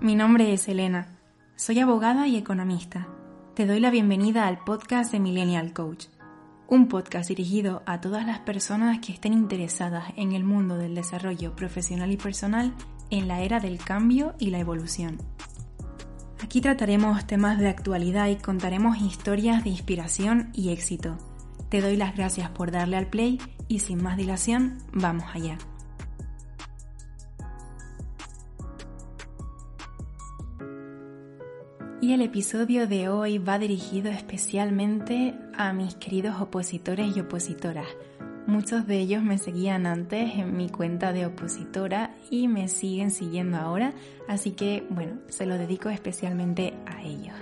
Mi nombre es Elena. Soy abogada y economista. Te doy la bienvenida al podcast de Millennial Coach, un podcast dirigido a todas las personas que estén interesadas en el mundo del desarrollo profesional y personal en la era del cambio y la evolución. Aquí trataremos temas de actualidad y contaremos historias de inspiración y éxito. Te doy las gracias por darle al play y sin más dilación, vamos allá. Y el episodio de hoy va dirigido especialmente a mis queridos opositores y opositoras. Muchos de ellos me seguían antes en mi cuenta de opositora y me siguen siguiendo ahora, así que bueno, se lo dedico especialmente a ellos.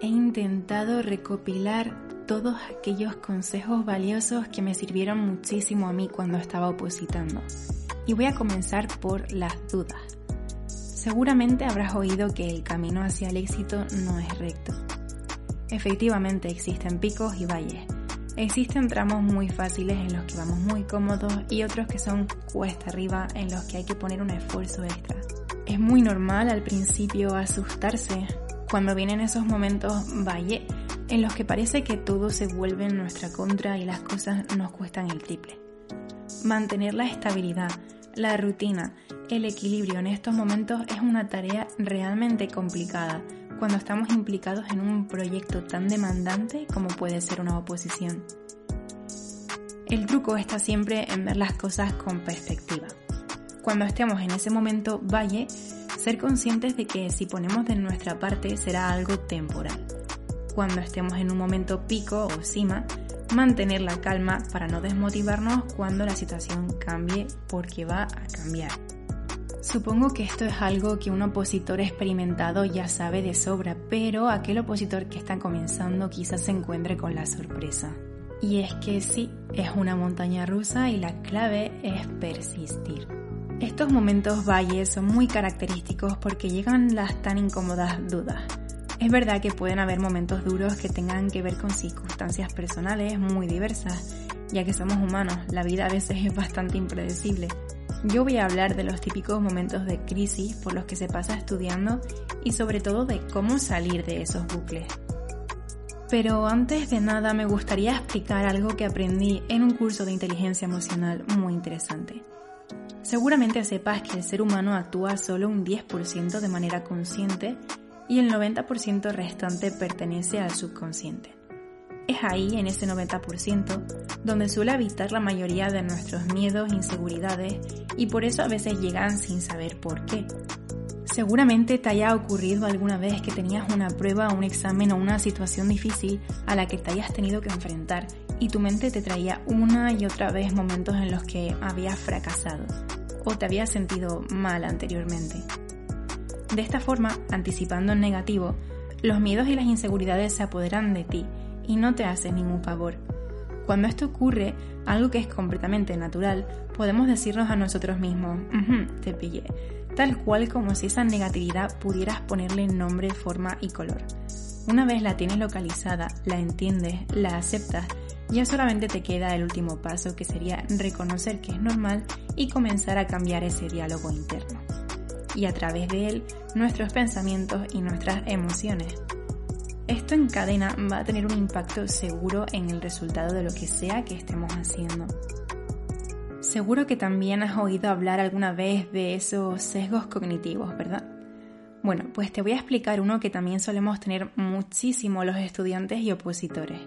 He intentado recopilar todos aquellos consejos valiosos que me sirvieron muchísimo a mí cuando estaba opositando. Y voy a comenzar por las dudas. Seguramente habrás oído que el camino hacia el éxito no es recto. Efectivamente existen picos y valles. Existen tramos muy fáciles en los que vamos muy cómodos y otros que son cuesta arriba en los que hay que poner un esfuerzo extra. Es muy normal al principio asustarse cuando vienen esos momentos valle en los que parece que todo se vuelve en nuestra contra y las cosas nos cuestan el triple. Mantener la estabilidad, la rutina, el equilibrio en estos momentos es una tarea realmente complicada cuando estamos implicados en un proyecto tan demandante como puede ser una oposición. El truco está siempre en ver las cosas con perspectiva. Cuando estemos en ese momento valle, ser conscientes de que si ponemos de nuestra parte será algo temporal. Cuando estemos en un momento pico o cima, mantener la calma para no desmotivarnos cuando la situación cambie porque va a cambiar. Supongo que esto es algo que un opositor experimentado ya sabe de sobra, pero aquel opositor que está comenzando quizás se encuentre con la sorpresa. Y es que sí, es una montaña rusa y la clave es persistir. Estos momentos valles son muy característicos porque llegan las tan incómodas dudas es verdad que pueden haber momentos duros que tengan que ver con circunstancias personales muy diversas, ya que somos humanos, la vida a veces es bastante impredecible. Yo voy a hablar de los típicos momentos de crisis por los que se pasa estudiando y sobre todo de cómo salir de esos bucles. Pero antes de nada me gustaría explicar algo que aprendí en un curso de inteligencia emocional muy interesante. Seguramente sepas que el ser humano actúa solo un 10% de manera consciente y el 90% restante pertenece al subconsciente. Es ahí, en ese 90%, donde suele habitar la mayoría de nuestros miedos, inseguridades y por eso a veces llegan sin saber por qué. Seguramente te haya ocurrido alguna vez que tenías una prueba, un examen o una situación difícil a la que te hayas tenido que enfrentar y tu mente te traía una y otra vez momentos en los que habías fracasado o te habías sentido mal anteriormente. De esta forma, anticipando en negativo, los miedos y las inseguridades se apoderan de ti y no te hacen ningún favor. Cuando esto ocurre, algo que es completamente natural, podemos decirnos a nosotros mismos, te pillé, tal cual como si esa negatividad pudieras ponerle nombre, forma y color. Una vez la tienes localizada, la entiendes, la aceptas, ya solamente te queda el último paso que sería reconocer que es normal y comenzar a cambiar ese diálogo interno y a través de él nuestros pensamientos y nuestras emociones. Esto en cadena va a tener un impacto seguro en el resultado de lo que sea que estemos haciendo. Seguro que también has oído hablar alguna vez de esos sesgos cognitivos, ¿verdad? Bueno, pues te voy a explicar uno que también solemos tener muchísimo los estudiantes y opositores.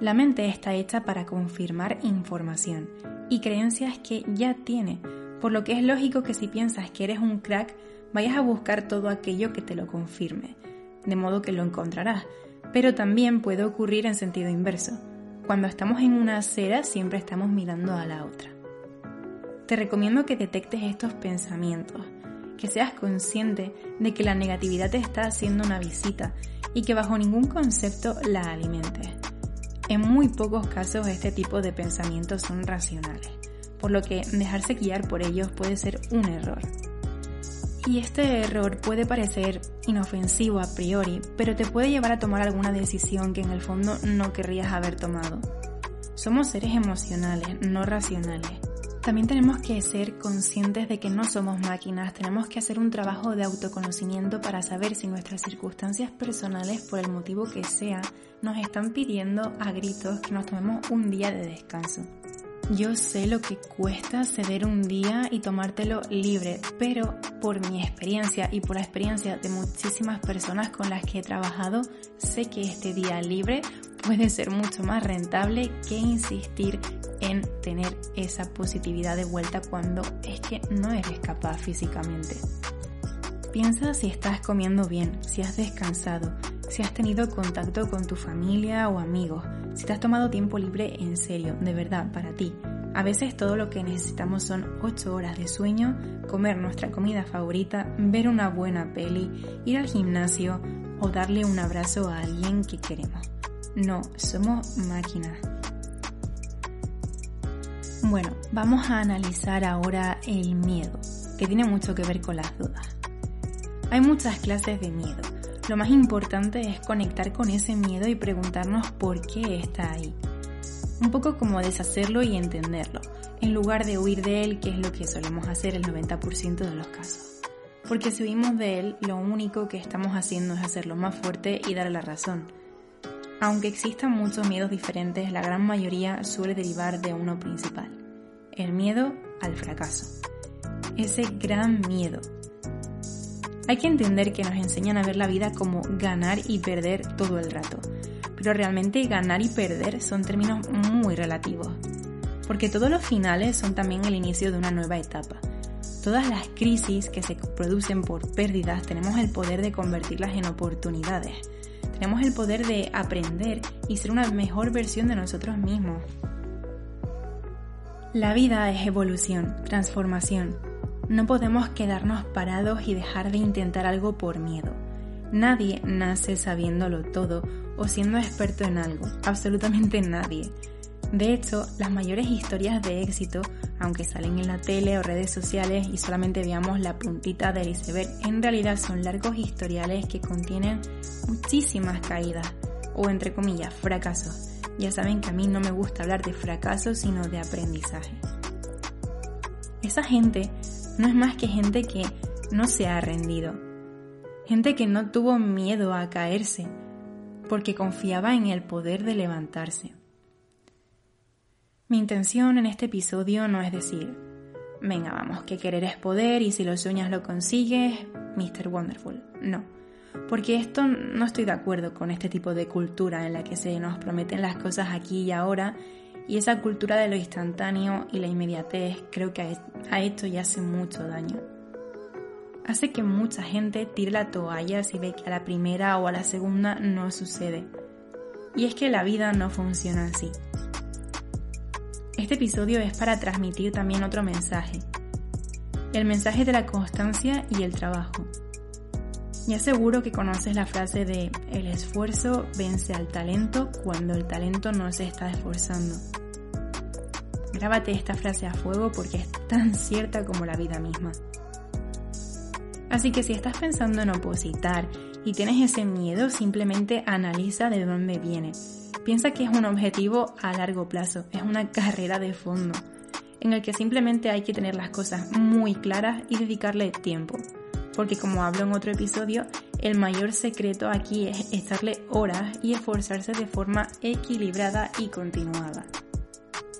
La mente está hecha para confirmar información y creencias que ya tiene, por lo que es lógico que si piensas que eres un crack, vayas a buscar todo aquello que te lo confirme, de modo que lo encontrarás, pero también puede ocurrir en sentido inverso. Cuando estamos en una acera siempre estamos mirando a la otra. Te recomiendo que detectes estos pensamientos, que seas consciente de que la negatividad te está haciendo una visita y que bajo ningún concepto la alimentes. En muy pocos casos este tipo de pensamientos son racionales, por lo que dejarse guiar por ellos puede ser un error. Y este error puede parecer inofensivo a priori, pero te puede llevar a tomar alguna decisión que en el fondo no querrías haber tomado. Somos seres emocionales, no racionales. También tenemos que ser conscientes de que no somos máquinas, tenemos que hacer un trabajo de autoconocimiento para saber si nuestras circunstancias personales, por el motivo que sea, nos están pidiendo a gritos que nos tomemos un día de descanso. Yo sé lo que cuesta ceder un día y tomártelo libre, pero por mi experiencia y por la experiencia de muchísimas personas con las que he trabajado, sé que este día libre puede ser mucho más rentable que insistir en tener esa positividad de vuelta cuando es que no eres capaz físicamente. Piensa si estás comiendo bien, si has descansado, si has tenido contacto con tu familia o amigos, si te has tomado tiempo libre en serio, de verdad, para ti. A veces todo lo que necesitamos son 8 horas de sueño, comer nuestra comida favorita, ver una buena peli, ir al gimnasio o darle un abrazo a alguien que queremos. No, somos máquinas. Bueno, vamos a analizar ahora el miedo, que tiene mucho que ver con las dudas. Hay muchas clases de miedo lo más importante es conectar con ese miedo y preguntarnos por qué está ahí. Un poco como deshacerlo y entenderlo, en lugar de huir de él, que es lo que solemos hacer el 90% de los casos. Porque si huimos de él, lo único que estamos haciendo es hacerlo más fuerte y darle la razón. Aunque existan muchos miedos diferentes, la gran mayoría suele derivar de uno principal, el miedo al fracaso. Ese gran miedo hay que entender que nos enseñan a ver la vida como ganar y perder todo el rato. Pero realmente ganar y perder son términos muy relativos. Porque todos los finales son también el inicio de una nueva etapa. Todas las crisis que se producen por pérdidas tenemos el poder de convertirlas en oportunidades. Tenemos el poder de aprender y ser una mejor versión de nosotros mismos. La vida es evolución, transformación, no podemos quedarnos parados y dejar de intentar algo por miedo. Nadie nace sabiéndolo todo o siendo experto en algo, absolutamente nadie. De hecho, las mayores historias de éxito, aunque salen en la tele o redes sociales y solamente veamos la puntita del iceberg, en realidad son largos historiales que contienen muchísimas caídas o entre comillas fracasos. Ya saben que a mí no me gusta hablar de fracasos sino de aprendizaje. Esa gente no es más que gente que no se ha rendido, gente que no tuvo miedo a caerse, porque confiaba en el poder de levantarse. Mi intención en este episodio no es decir, venga, vamos, que querer es poder y si lo sueñas lo consigues, Mr. Wonderful. No, porque esto no estoy de acuerdo con este tipo de cultura en la que se nos prometen las cosas aquí y ahora y esa cultura de lo instantáneo y la inmediatez creo que ha hecho y hace mucho daño. Hace que mucha gente tire la toalla si ve que a la primera o a la segunda no sucede. Y es que la vida no funciona así. Este episodio es para transmitir también otro mensaje. El mensaje de la constancia y el trabajo. Ya seguro que conoces la frase de el esfuerzo vence al talento cuando el talento no se está esforzando. Grábate esta frase a fuego porque es tan cierta como la vida misma. Así que si estás pensando en opositar y tienes ese miedo, simplemente analiza de dónde viene. Piensa que es un objetivo a largo plazo, es una carrera de fondo, en el que simplemente hay que tener las cosas muy claras y dedicarle tiempo. Porque como hablo en otro episodio, el mayor secreto aquí es estarle horas y esforzarse de forma equilibrada y continuada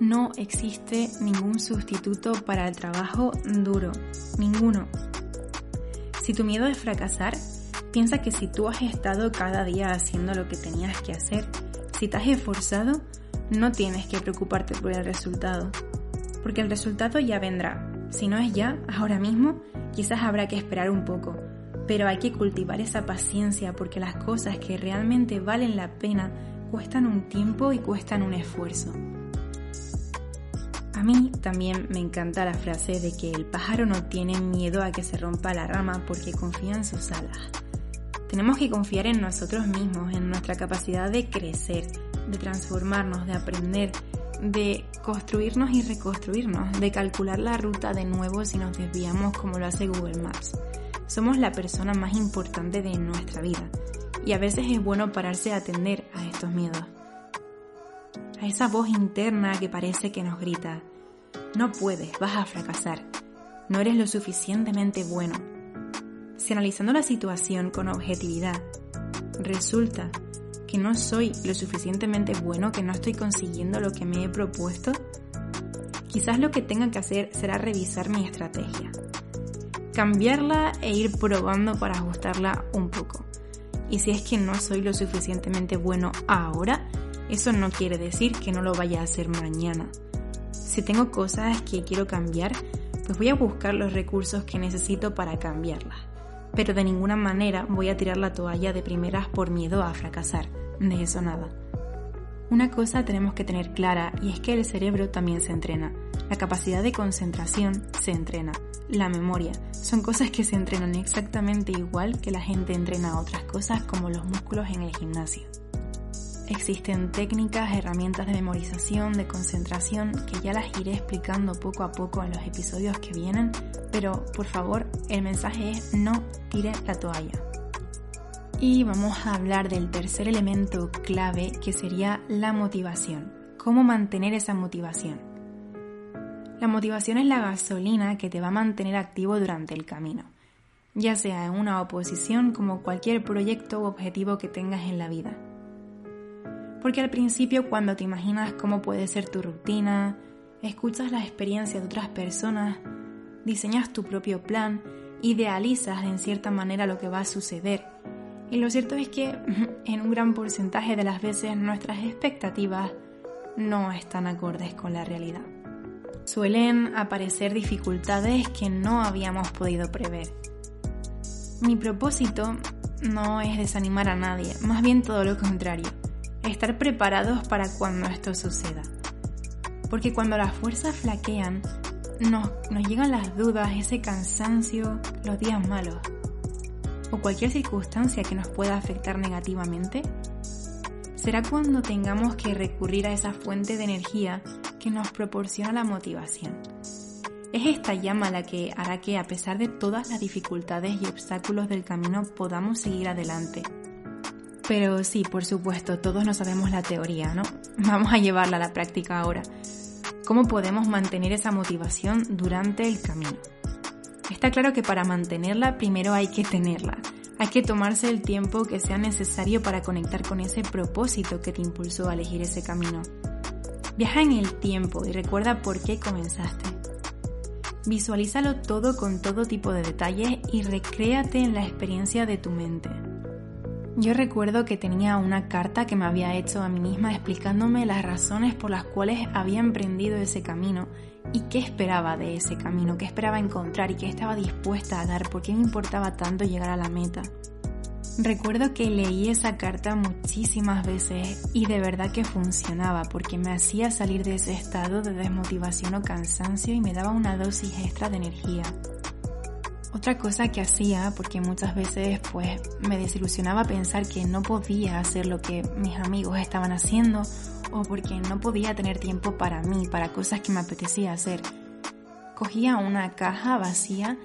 no existe ningún sustituto para el trabajo duro, ninguno. Si tu miedo es fracasar, piensa que si tú has estado cada día haciendo lo que tenías que hacer, si te has esforzado, no tienes que preocuparte por el resultado, porque el resultado ya vendrá. Si no es ya, ahora mismo, quizás habrá que esperar un poco, pero hay que cultivar esa paciencia porque las cosas que realmente valen la pena cuestan un tiempo y cuestan un esfuerzo. A mí también me encanta la frase de que el pájaro no tiene miedo a que se rompa la rama porque confía en sus alas. Tenemos que confiar en nosotros mismos, en nuestra capacidad de crecer, de transformarnos, de aprender, de construirnos y reconstruirnos, de calcular la ruta de nuevo si nos desviamos como lo hace Google Maps. Somos la persona más importante de nuestra vida y a veces es bueno pararse a atender a estos miedos. A esa voz interna que parece que nos grita, no puedes, vas a fracasar, no eres lo suficientemente bueno. Si analizando la situación con objetividad, resulta que no soy lo suficientemente bueno, que no estoy consiguiendo lo que me he propuesto, quizás lo que tenga que hacer será revisar mi estrategia, cambiarla e ir probando para ajustarla un poco. Y si es que no soy lo suficientemente bueno ahora, eso no quiere decir que no lo vaya a hacer mañana. Si tengo cosas que quiero cambiar, pues voy a buscar los recursos que necesito para cambiarlas. Pero de ninguna manera voy a tirar la toalla de primeras por miedo a fracasar de eso nada. Una cosa tenemos que tener clara y es que el cerebro también se entrena. La capacidad de concentración se entrena. La memoria son cosas que se entrenan exactamente igual que la gente entrena otras cosas como los músculos en el gimnasio. Existen técnicas, herramientas de memorización, de concentración, que ya las iré explicando poco a poco en los episodios que vienen, pero por favor, el mensaje es no tire la toalla y vamos a hablar del tercer elemento clave que sería la motivación. ¿Cómo mantener esa motivación? La motivación es la gasolina que te va a mantener activo durante el camino, ya sea en una oposición como cualquier proyecto u objetivo que tengas en la vida. Porque al principio cuando te imaginas cómo puede ser tu rutina, escuchas la experiencia de otras personas, diseñas tu propio plan, idealizas en cierta manera lo que va a suceder y lo cierto es que en un gran porcentaje de las veces nuestras expectativas no están acordes con la realidad. Suelen aparecer dificultades que no habíamos podido prever. Mi propósito no es desanimar a nadie, más bien todo lo contrario, estar preparados para cuando esto suceda. Porque cuando las fuerzas flaquean, nos, nos llegan las dudas, ese cansancio, los días malos o cualquier circunstancia que nos pueda afectar negativamente? Será cuando tengamos que recurrir a esa fuente de energía que nos proporciona la motivación. Es esta llama la que hará que a pesar de todas las dificultades y obstáculos del camino podamos seguir adelante. Pero sí, por supuesto, todos no sabemos la teoría, ¿no? Vamos a llevarla a la práctica ahora. ¿Cómo podemos mantener esa motivación durante el camino? Está claro que para mantenerla primero hay que tenerla. Hay que tomarse el tiempo que sea necesario para conectar con ese propósito que te impulsó a elegir ese camino. Viaja en el tiempo y recuerda por qué comenzaste. Visualízalo todo con todo tipo de detalles y recréate en la experiencia de tu mente. Yo recuerdo que tenía una carta que me había hecho a mí misma explicándome las razones por las cuales había emprendido ese camino y qué esperaba de ese camino, qué esperaba encontrar y qué estaba dispuesta a dar, por qué me importaba tanto llegar a la meta. Recuerdo que leí esa carta muchísimas veces y de verdad que funcionaba porque me hacía salir de ese estado de desmotivación o cansancio y me daba una dosis extra de energía. Otra cosa que hacía, porque muchas veces pues me desilusionaba pensar que no podía hacer lo que mis amigos estaban haciendo o porque no podía tener tiempo para mí, para cosas que me apetecía hacer. Cogía una caja vacía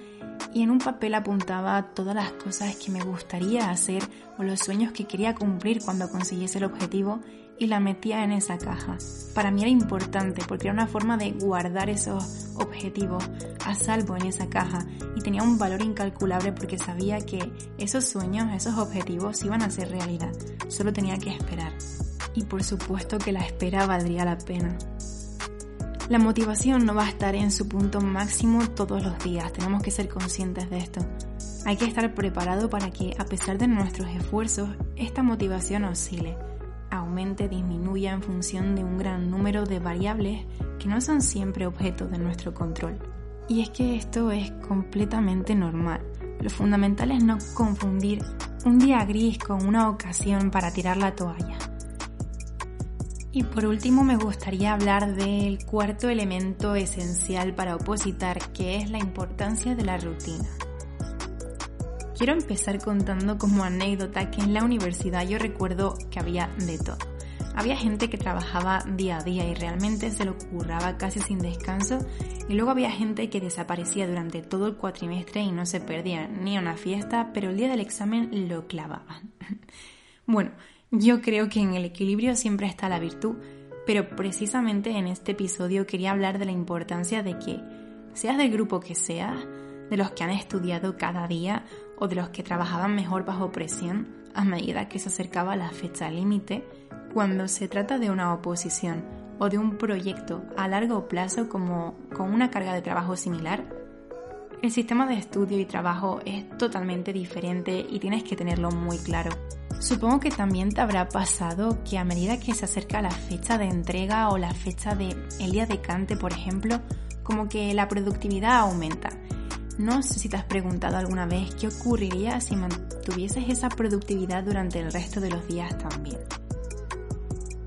y en un papel apuntaba todas las cosas que me gustaría hacer o los sueños que quería cumplir cuando consiguiese el objetivo y la metía en esa caja. Para mí era importante porque era una forma de guardar esos objetivos a salvo en esa caja y tenía un valor incalculable porque sabía que esos sueños, esos objetivos iban a ser realidad. Solo tenía que esperar. Y por supuesto que la espera valdría la pena. La motivación no va a estar en su punto máximo todos los días, tenemos que ser conscientes de esto. Hay que estar preparado para que, a pesar de nuestros esfuerzos, esta motivación oscile aumente, disminuya en función de un gran número de variables que no son siempre objeto de nuestro control. Y es que esto es completamente normal. Lo fundamental es no confundir un día gris con una ocasión para tirar la toalla. Y por último me gustaría hablar del cuarto elemento esencial para opositar, que es la importancia de la rutina. Quiero empezar contando como anécdota que en la universidad yo recuerdo que había de todo. Había gente que trabajaba día a día y realmente se lo curraba casi sin descanso y luego había gente que desaparecía durante todo el cuatrimestre y no se perdía ni una fiesta, pero el día del examen lo clavaban. bueno, yo creo que en el equilibrio siempre está la virtud, pero precisamente en este episodio quería hablar de la importancia de que, seas del grupo que seas, de los que han estudiado cada día o de los que trabajaban mejor bajo presión a medida que se acercaba la fecha límite, cuando se trata de una oposición o de un proyecto a largo plazo como con una carga de trabajo similar, el sistema de estudio y trabajo es totalmente diferente y tienes que tenerlo muy claro. Supongo que también te habrá pasado que a medida que se acerca la fecha de entrega o la fecha de el día de cante, por ejemplo, como que la productividad aumenta. No sé si te has preguntado alguna vez qué ocurriría si mantuvieses esa productividad durante el resto de los días también.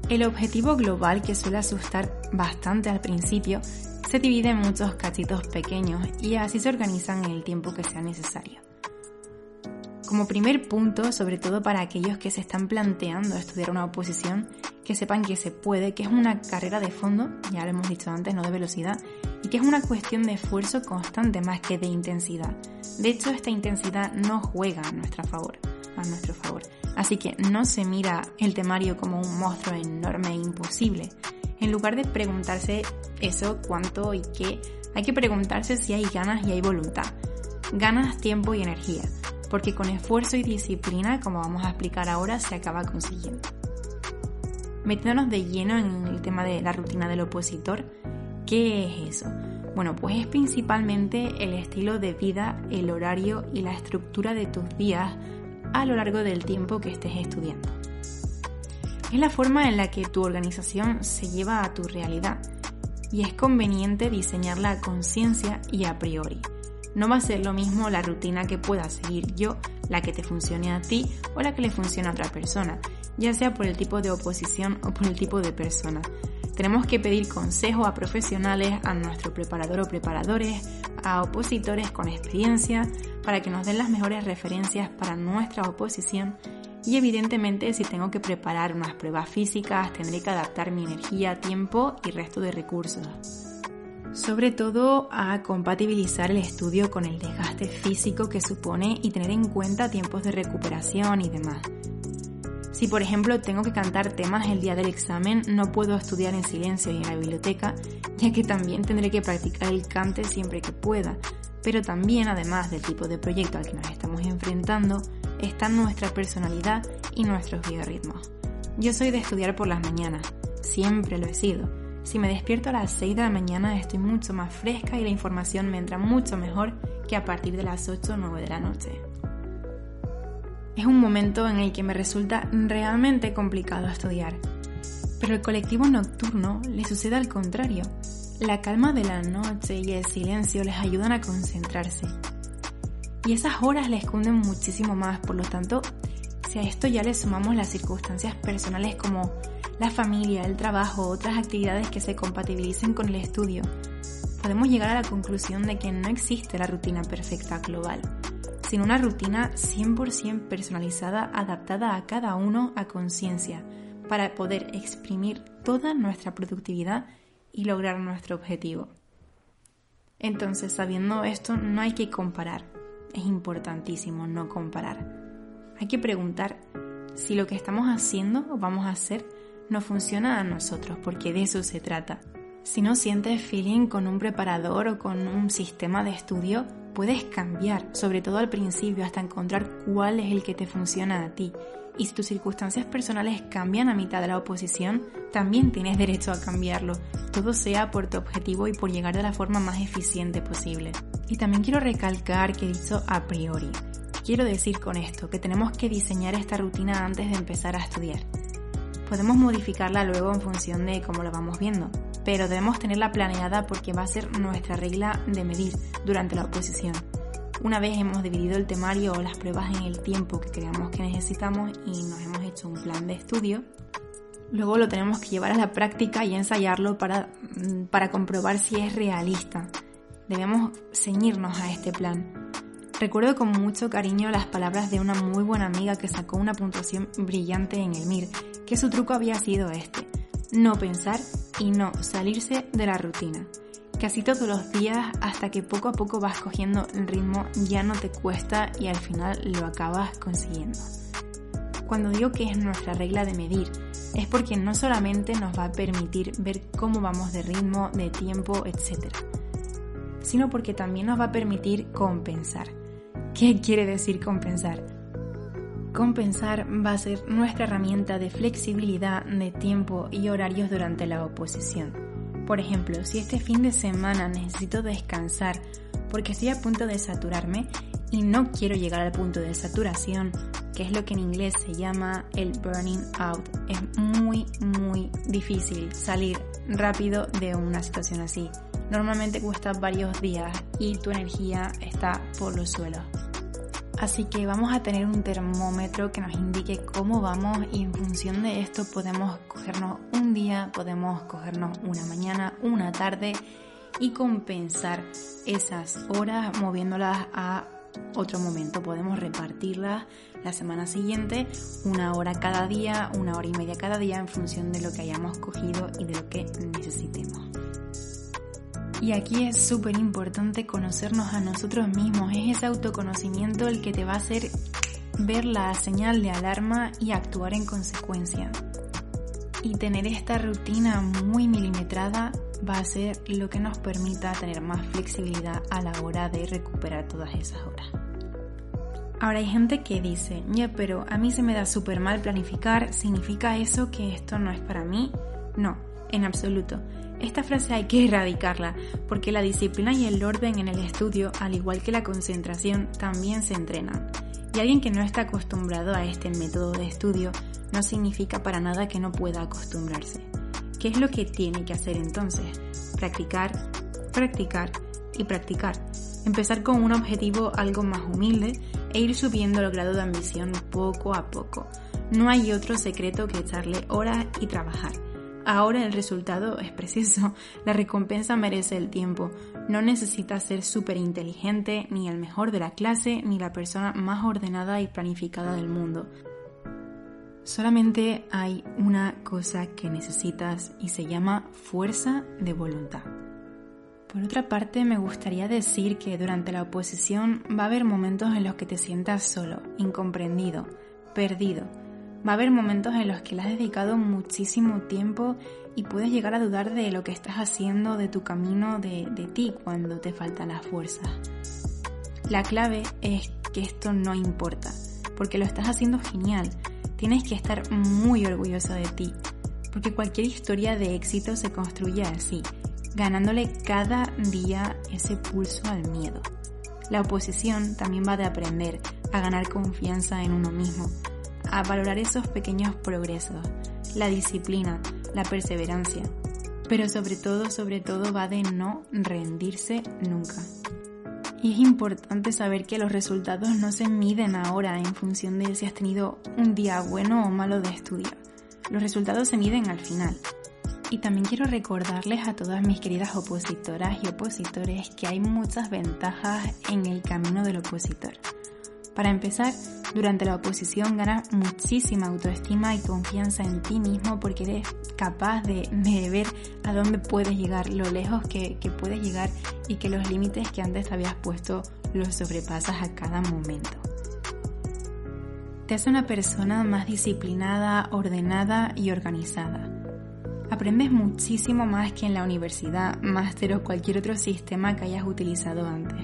El objetivo global que suele asustar bastante al principio se divide en muchos cachitos pequeños y así se organizan en el tiempo que sea necesario. Como primer punto, sobre todo para aquellos que se están planteando estudiar una oposición, que sepan que se puede, que es una carrera de fondo, ya lo hemos dicho antes, no de velocidad, que es una cuestión de esfuerzo constante más que de intensidad. De hecho, esta intensidad no juega a favor, a nuestro favor. Así que no se mira el temario como un monstruo enorme e imposible. En lugar de preguntarse eso, cuánto y qué, hay que preguntarse si hay ganas y hay voluntad. Ganas, tiempo y energía porque con esfuerzo y disciplina, como vamos a explicar ahora, se acaba consiguiendo. Metiéndonos de lleno en el tema de la rutina del opositor, ¿qué es eso? Bueno, pues es principalmente el estilo de vida, el horario y la estructura de tus días a lo largo del tiempo que estés estudiando. Es la forma en la que tu organización se lleva a tu realidad y es conveniente diseñarla a conciencia y a priori no va a ser lo mismo la rutina que pueda seguir yo, la que te funcione a ti o la que le funcione a otra persona, ya sea por el tipo de oposición o por el tipo de persona. Tenemos que pedir consejo a profesionales, a nuestro preparador o preparadores, a opositores con experiencia, para que nos den las mejores referencias para nuestra oposición y evidentemente si tengo que preparar unas pruebas físicas tendré que adaptar mi energía, tiempo y resto de recursos sobre todo a compatibilizar el estudio con el desgaste físico que supone y tener en cuenta tiempos de recuperación y demás. Si por ejemplo tengo que cantar temas el día del examen, no puedo estudiar en silencio y en la biblioteca, ya que también tendré que practicar el cante siempre que pueda. Pero también, además del tipo de proyecto al que nos estamos enfrentando, está nuestra personalidad y nuestros biorritmos. Yo soy de estudiar por las mañanas, siempre lo he sido, si me despierto a las 6 de la mañana estoy mucho más fresca y la información me entra mucho mejor que a partir de las 8 o 9 de la noche. Es un momento en el que me resulta realmente complicado estudiar. Pero el colectivo nocturno le sucede al contrario. La calma de la noche y el silencio les ayudan a concentrarse. Y esas horas les cunden muchísimo más, por lo tanto, si a esto ya le sumamos las circunstancias personales como la familia, el trabajo, otras actividades que se compatibilicen con el estudio, podemos llegar a la conclusión de que no existe la rutina perfecta global, sino una rutina 100% personalizada, adaptada a cada uno a conciencia, para poder exprimir toda nuestra productividad y lograr nuestro objetivo. Entonces, sabiendo esto, no hay que comparar. Es importantísimo no comparar. Hay que preguntar si lo que estamos haciendo o vamos a hacer no funciona a nosotros, porque de eso se trata. Si no sientes feeling con un preparador o con un sistema de estudio, puedes cambiar, sobre todo al principio, hasta encontrar cuál es el que te funciona a ti. Y si tus circunstancias personales cambian a mitad de la oposición, también tienes derecho a cambiarlo, todo sea por tu objetivo y por llegar de la forma más eficiente posible. Y también quiero recalcar que he dicho a priori. Quiero decir con esto que tenemos que diseñar esta rutina antes de empezar a estudiar. Podemos modificarla luego en función de cómo lo vamos viendo, pero debemos tenerla planeada porque va a ser nuestra regla de medir durante la oposición. Una vez hemos dividido el temario o las pruebas en el tiempo que creamos que necesitamos y nos hemos hecho un plan de estudio, Luego lo tenemos que llevar a la práctica y ensayarlo para, mm, para comprobar si es realista. Debemos ceñirnos a este plan. Recuerdo con mucho cariño las palabras de una muy buena amiga que sacó una puntuación brillante en el MIR, que su truco había sido este, no pensar y no salirse de la rutina. Casi todos los días hasta que poco a poco vas cogiendo el ritmo ya no te cuesta y al final lo acabas consiguiendo. Cuando digo que es nuestra regla de medir, es porque no solamente nos va a permitir ver cómo vamos de ritmo, de tiempo, etc., sino porque también nos va a permitir compensar. ¿Qué quiere decir compensar? Compensar va a ser nuestra herramienta de flexibilidad de tiempo y horarios durante la oposición. Por ejemplo, si este fin de semana necesito descansar porque estoy a punto de saturarme y no quiero llegar al punto de saturación, que es lo que en inglés se llama el burning out. Es muy, muy difícil salir rápido de una situación así. Normalmente cuesta varios días y tu energía está por los suelos. Así que vamos a tener un termómetro que nos indique cómo vamos y en función de esto podemos cogernos un día, podemos cogernos una mañana, una tarde y compensar esas horas moviéndolas a otro momento. Podemos repartirlas la semana siguiente, una hora cada día, una hora y media cada día en función de lo que hayamos cogido y de lo que necesitemos. Y aquí es súper importante conocernos a nosotros mismos. Es ese autoconocimiento el que te va a hacer ver la señal de alarma y actuar en consecuencia. Y tener esta rutina muy milimetrada va a ser lo que nos permita tener más flexibilidad a la hora de recuperar todas esas horas. Ahora hay gente que dice, ya, pero a mí se me da súper mal planificar, ¿significa eso que esto no es para mí? No, en absoluto. Esta frase hay que erradicarla, porque la disciplina y el orden en el estudio, al igual que la concentración, también se entrenan. Y alguien que no está acostumbrado a este método de estudio no significa para nada que no pueda acostumbrarse. ¿Qué es lo que tiene que hacer entonces? Practicar, practicar y practicar. Empezar con un objetivo algo más humilde e ir subiendo el grado de ambición poco a poco. No hay otro secreto que echarle horas y trabajar. Ahora el resultado es preciso, la recompensa merece el tiempo. No necesitas ser súper inteligente, ni el mejor de la clase, ni la persona más ordenada y planificada del mundo. Solamente hay una cosa que necesitas y se llama fuerza de voluntad. Por otra parte, me gustaría decir que durante la oposición va a haber momentos en los que te sientas solo, incomprendido, perdido. Va a haber momentos en los que le has dedicado muchísimo tiempo y puedes llegar a dudar de lo que estás haciendo, de tu camino, de, de ti cuando te falta la fuerza. La clave es que esto no importa, porque lo estás haciendo genial, tienes que estar muy orgulloso de ti, porque cualquier historia de éxito se construye así, ganándole cada día ese pulso al miedo. La oposición también va de aprender a ganar confianza en uno mismo, a valorar esos pequeños progresos, la disciplina, la perseverancia, pero sobre todo, sobre todo va de no rendirse nunca. Y es importante saber que los resultados no se miden ahora en función de si has tenido un día bueno o malo de estudio. Los resultados se miden al final. Y también quiero recordarles a todas mis queridas opositoras y opositores que hay muchas ventajas en el camino del opositor. Para empezar, durante la oposición ganas muchísima autoestima y confianza en ti mismo porque eres capaz de, ver a dónde puedes llegar, lo lejos que, que puedes llegar y que los límites que antes habías puesto los sobrepasas a cada momento. Te hace una persona más disciplinada, ordenada y organizada. Aprendes muchísimo más que en la universidad, máster o cualquier otro sistema que hayas utilizado antes.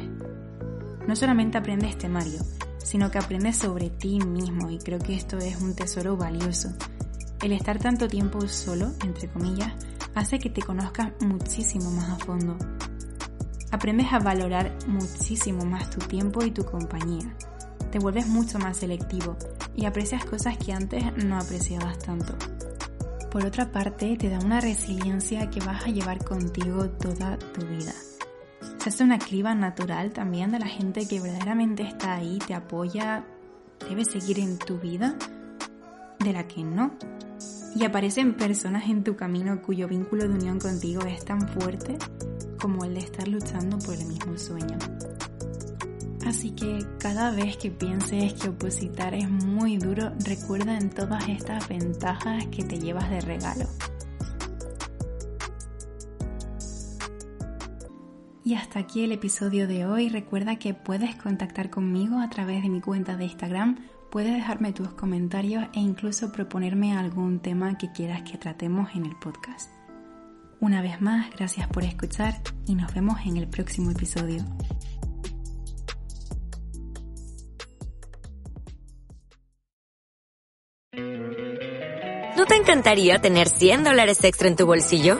No solamente aprendes temario, sino que aprendes sobre ti mismo y creo que esto es un tesoro valioso. El estar tanto tiempo solo, entre comillas, hace que te conozcas muchísimo más a fondo. Aprendes a valorar muchísimo más tu tiempo y tu compañía. Te vuelves mucho más selectivo y aprecias cosas que antes no apreciabas tanto. Por otra parte, te da una resiliencia que vas a llevar contigo toda tu vida. Hace una criba natural también de la gente que verdaderamente está ahí, te apoya, debe seguir en tu vida, de la que no. y aparecen personas en tu camino cuyo vínculo de unión contigo es tan fuerte como el de estar luchando por el mismo sueño. Así que cada vez que pienses que opositar es muy duro, recuerda en todas estas ventajas que te llevas de regalo. Y hasta aquí el episodio de hoy. Recuerda que puedes contactar conmigo a través de mi cuenta de Instagram Puedes dejarme tus comentarios e incluso proponerme algún tema que quieras que tratemos en el podcast. Una vez más, gracias por escuchar y nos vemos en el próximo episodio. ¿No te encantaría tener 100 dólares extra en tu bolsillo?